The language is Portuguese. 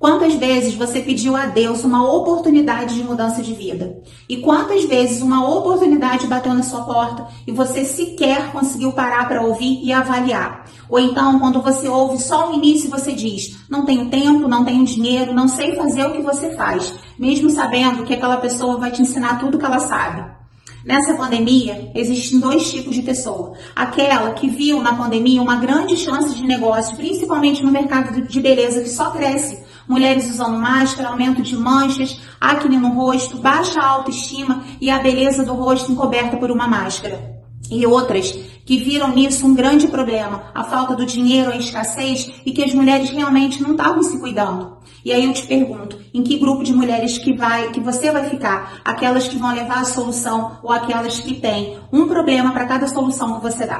Quantas vezes você pediu a Deus uma oportunidade de mudança de vida? E quantas vezes uma oportunidade bateu na sua porta e você sequer conseguiu parar para ouvir e avaliar? Ou então, quando você ouve só o início, você diz: Não tenho tempo, não tenho dinheiro, não sei fazer o que você faz, mesmo sabendo que aquela pessoa vai te ensinar tudo que ela sabe. Nessa pandemia, existem dois tipos de pessoa. Aquela que viu na pandemia uma grande chance de negócio, principalmente no mercado de beleza, que só cresce. Mulheres usando máscara, aumento de manchas, acne no rosto, baixa autoestima e a beleza do rosto encoberta por uma máscara e outras que viram nisso um grande problema, a falta do dinheiro, a escassez e que as mulheres realmente não estavam se cuidando. E aí eu te pergunto, em que grupo de mulheres que vai, que você vai ficar? Aquelas que vão levar a solução ou aquelas que têm um problema para cada solução que você dá?